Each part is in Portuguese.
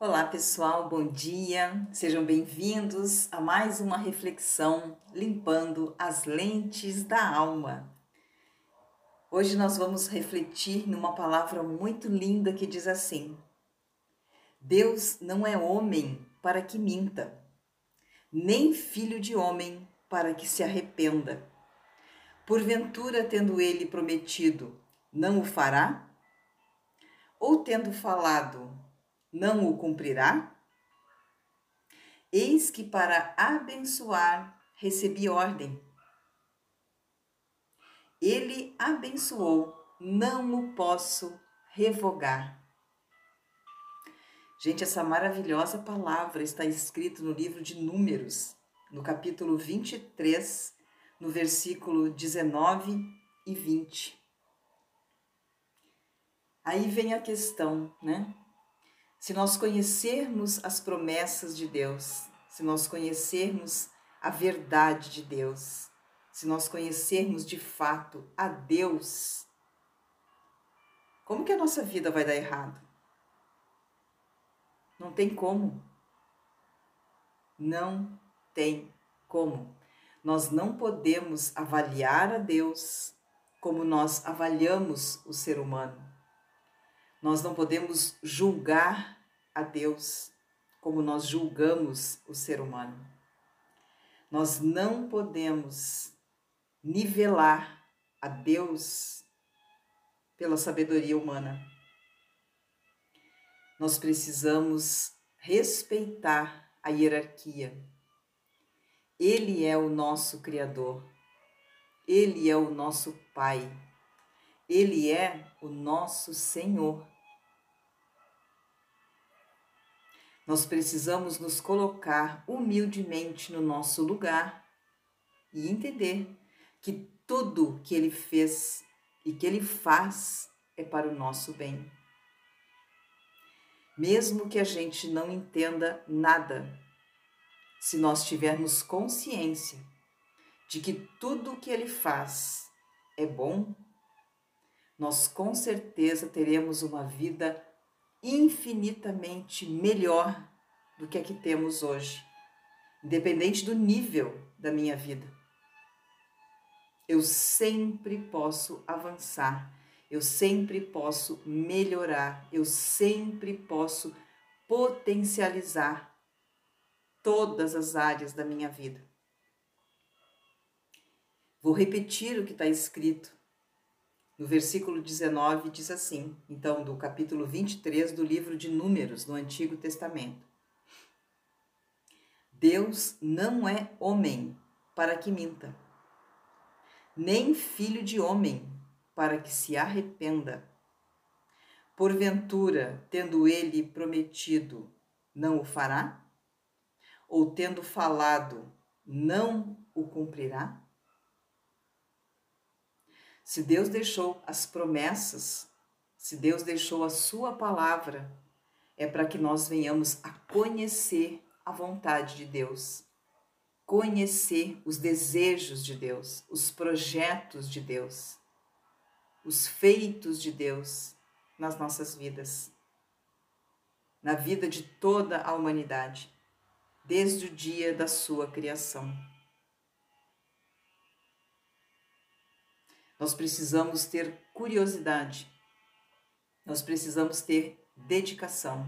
Olá pessoal, bom dia, sejam bem-vindos a mais uma reflexão limpando as lentes da alma. Hoje nós vamos refletir numa palavra muito linda que diz assim: Deus não é homem para que minta, nem filho de homem para que se arrependa. Porventura, tendo ele prometido, não o fará? Ou tendo falado, não o cumprirá? Eis que para abençoar recebi ordem. Ele abençoou, não o posso revogar. Gente, essa maravilhosa palavra está escrita no livro de Números, no capítulo 23, no versículo 19 e 20. Aí vem a questão, né? Se nós conhecermos as promessas de Deus, se nós conhecermos a verdade de Deus, se nós conhecermos de fato a Deus, como que a nossa vida vai dar errado? Não tem como. Não tem como. Nós não podemos avaliar a Deus como nós avaliamos o ser humano. Nós não podemos julgar a Deus como nós julgamos o ser humano. Nós não podemos nivelar a Deus pela sabedoria humana. Nós precisamos respeitar a hierarquia. Ele é o nosso Criador, ele é o nosso Pai ele é o nosso Senhor. Nós precisamos nos colocar humildemente no nosso lugar e entender que tudo que Ele fez e que Ele faz é para o nosso bem. Mesmo que a gente não entenda nada, se nós tivermos consciência de que tudo o que Ele faz é bom, nós com certeza teremos uma vida infinitamente melhor do que a que temos hoje, independente do nível da minha vida. Eu sempre posso avançar, eu sempre posso melhorar, eu sempre posso potencializar todas as áreas da minha vida. Vou repetir o que está escrito no versículo 19 diz assim, então, do capítulo 23 do livro de Números, no Antigo Testamento. Deus não é homem para que minta, nem filho de homem para que se arrependa. Porventura, tendo ele prometido, não o fará? Ou tendo falado, não o cumprirá? Se Deus deixou as promessas, se Deus deixou a Sua palavra, é para que nós venhamos a conhecer a vontade de Deus, conhecer os desejos de Deus, os projetos de Deus, os feitos de Deus nas nossas vidas, na vida de toda a humanidade, desde o dia da sua criação. Nós precisamos ter curiosidade, nós precisamos ter dedicação,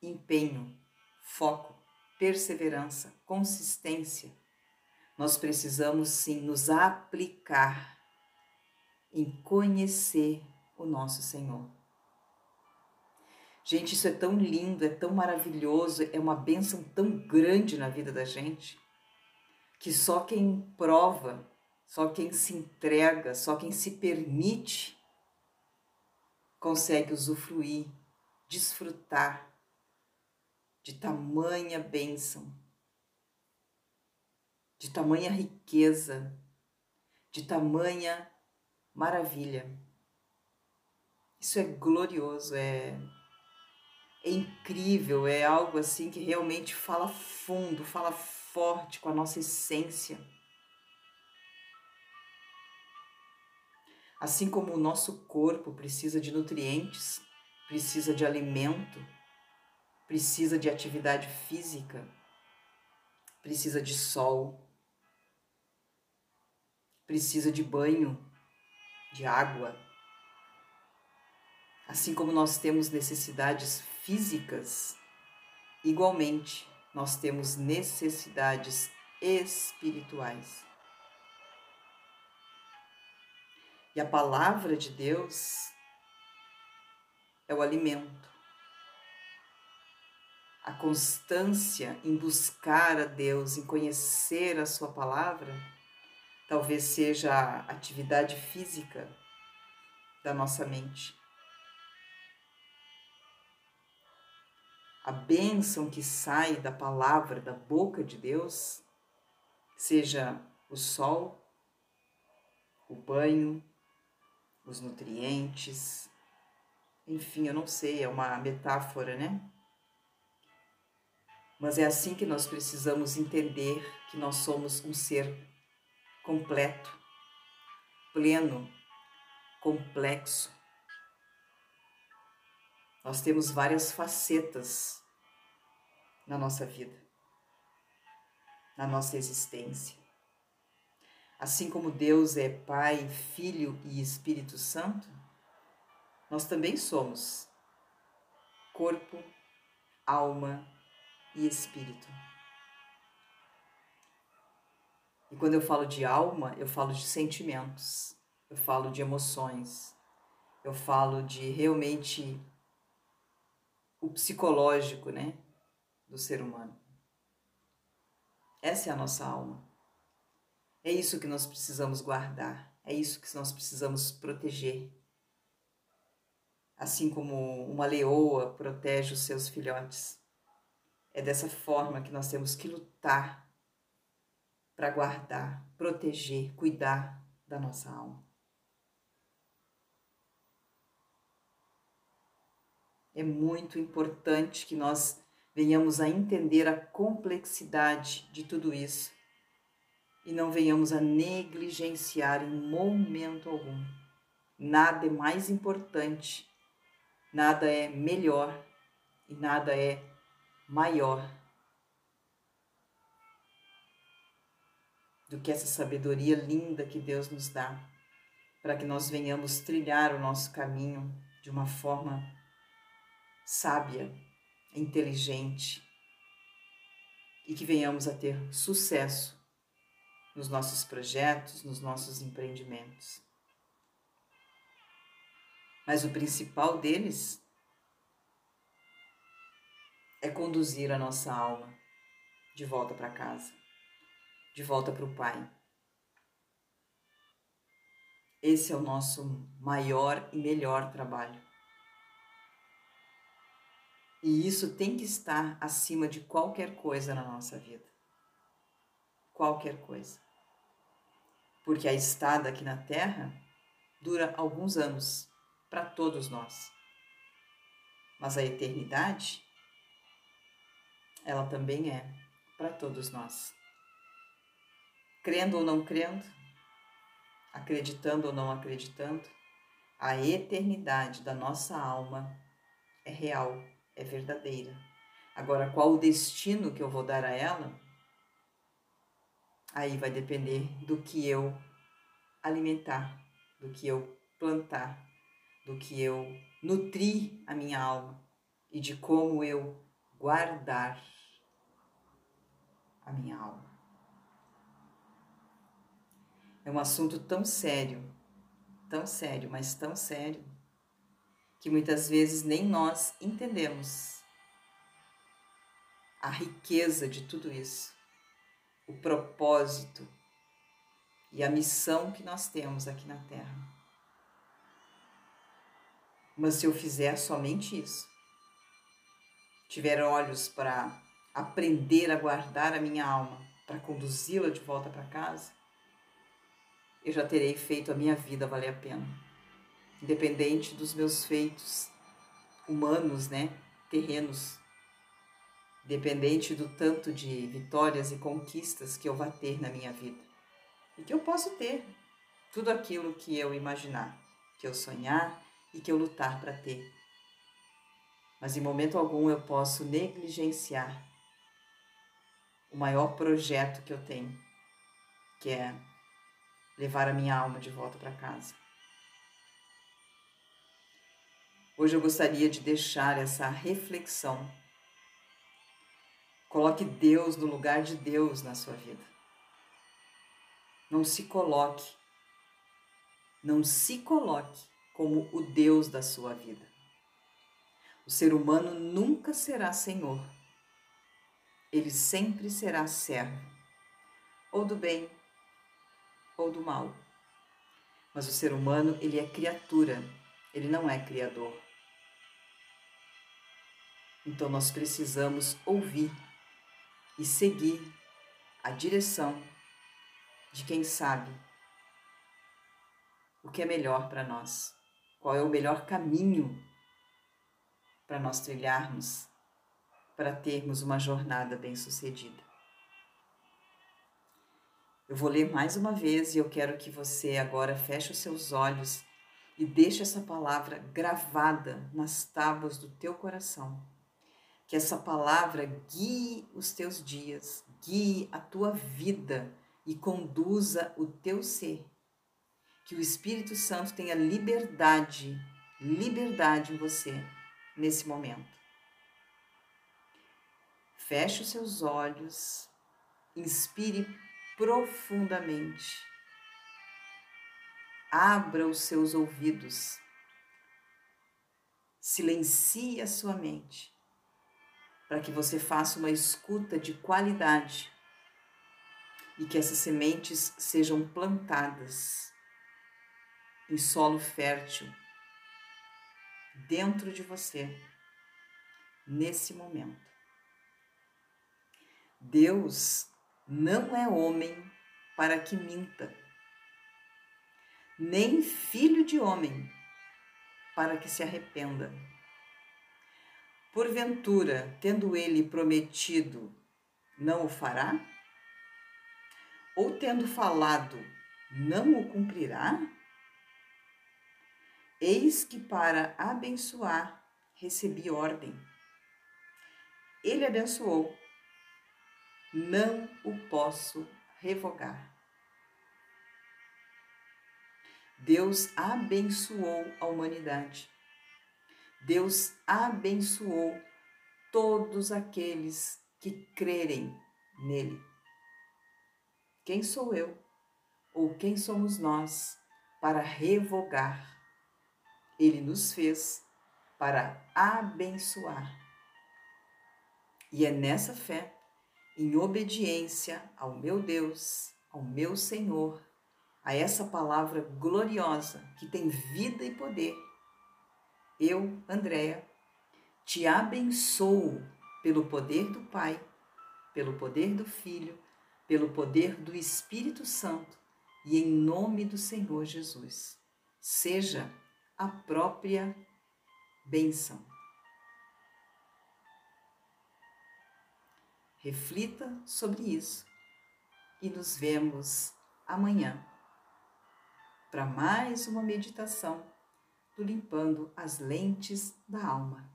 empenho, foco, perseverança, consistência. Nós precisamos sim nos aplicar em conhecer o nosso Senhor. Gente, isso é tão lindo, é tão maravilhoso, é uma bênção tão grande na vida da gente, que só quem prova só quem se entrega, só quem se permite consegue usufruir, desfrutar de tamanha bênção, de tamanha riqueza, de tamanha maravilha. Isso é glorioso, é, é incrível, é algo assim que realmente fala fundo, fala forte com a nossa essência. Assim como o nosso corpo precisa de nutrientes, precisa de alimento, precisa de atividade física, precisa de sol, precisa de banho, de água. Assim como nós temos necessidades físicas, igualmente nós temos necessidades espirituais. E a palavra de Deus é o alimento. A constância em buscar a Deus, em conhecer a Sua palavra, talvez seja a atividade física da nossa mente. A bênção que sai da palavra, da boca de Deus, seja o sol, o banho, os nutrientes, enfim, eu não sei, é uma metáfora, né? Mas é assim que nós precisamos entender que nós somos um ser completo, pleno, complexo. Nós temos várias facetas na nossa vida, na nossa existência. Assim como Deus é Pai, Filho e Espírito Santo, nós também somos corpo, alma e espírito. E quando eu falo de alma, eu falo de sentimentos, eu falo de emoções, eu falo de realmente o psicológico, né, do ser humano. Essa é a nossa alma. É isso que nós precisamos guardar, é isso que nós precisamos proteger. Assim como uma leoa protege os seus filhotes. É dessa forma que nós temos que lutar para guardar, proteger, cuidar da nossa alma. É muito importante que nós venhamos a entender a complexidade de tudo isso e não venhamos a negligenciar em momento algum. Nada é mais importante, nada é melhor e nada é maior do que essa sabedoria linda que Deus nos dá, para que nós venhamos trilhar o nosso caminho de uma forma sábia, inteligente e que venhamos a ter sucesso nos nossos projetos, nos nossos empreendimentos. Mas o principal deles é conduzir a nossa alma de volta para casa, de volta para o Pai. Esse é o nosso maior e melhor trabalho. E isso tem que estar acima de qualquer coisa na nossa vida. Qualquer coisa porque a estada aqui na Terra dura alguns anos para todos nós. Mas a eternidade, ela também é para todos nós. Crendo ou não crendo, acreditando ou não acreditando, a eternidade da nossa alma é real, é verdadeira. Agora, qual o destino que eu vou dar a ela? Aí vai depender do que eu alimentar, do que eu plantar, do que eu nutrir a minha alma e de como eu guardar a minha alma. É um assunto tão sério, tão sério, mas tão sério, que muitas vezes nem nós entendemos a riqueza de tudo isso o propósito e a missão que nós temos aqui na Terra. Mas se eu fizer somente isso, tiver olhos para aprender a guardar a minha alma, para conduzi-la de volta para casa, eu já terei feito a minha vida valer a pena. Independente dos meus feitos humanos, né, terrenos, dependente do tanto de vitórias e conquistas que eu vá ter na minha vida. E que eu posso ter tudo aquilo que eu imaginar, que eu sonhar e que eu lutar para ter. mas em momento algum eu posso negligenciar o maior projeto que eu tenho, que é levar a minha alma de volta para casa. Hoje eu gostaria de deixar essa reflexão. Coloque Deus no lugar de Deus na sua vida. Não se coloque, não se coloque como o Deus da sua vida. O ser humano nunca será senhor. Ele sempre será servo, ou do bem ou do mal. Mas o ser humano, ele é criatura, ele não é criador. Então nós precisamos ouvir e seguir a direção de quem sabe o que é melhor para nós, qual é o melhor caminho para nós trilharmos, para termos uma jornada bem-sucedida. Eu vou ler mais uma vez e eu quero que você agora feche os seus olhos e deixe essa palavra gravada nas tábuas do teu coração. Que essa palavra guie os teus dias, guie a tua vida e conduza o teu ser. Que o Espírito Santo tenha liberdade, liberdade em você nesse momento. Feche os seus olhos, inspire profundamente. Abra os seus ouvidos. Silencie a sua mente para que você faça uma escuta de qualidade e que essas sementes sejam plantadas em solo fértil dentro de você nesse momento. Deus não é homem para que minta, nem filho de homem para que se arrependa. Porventura, tendo ele prometido, não o fará? Ou tendo falado, não o cumprirá? Eis que para abençoar recebi ordem. Ele abençoou, não o posso revogar. Deus abençoou a humanidade. Deus abençoou todos aqueles que crerem nele. Quem sou eu ou quem somos nós para revogar? Ele nos fez para abençoar. E é nessa fé em obediência ao meu Deus, ao meu Senhor, a essa palavra gloriosa que tem vida e poder. Eu, Andréa, te abençoo pelo poder do Pai, pelo poder do Filho, pelo poder do Espírito Santo e em nome do Senhor Jesus. Seja a própria benção. Reflita sobre isso e nos vemos amanhã para mais uma meditação do Limpando as Lentes da Alma.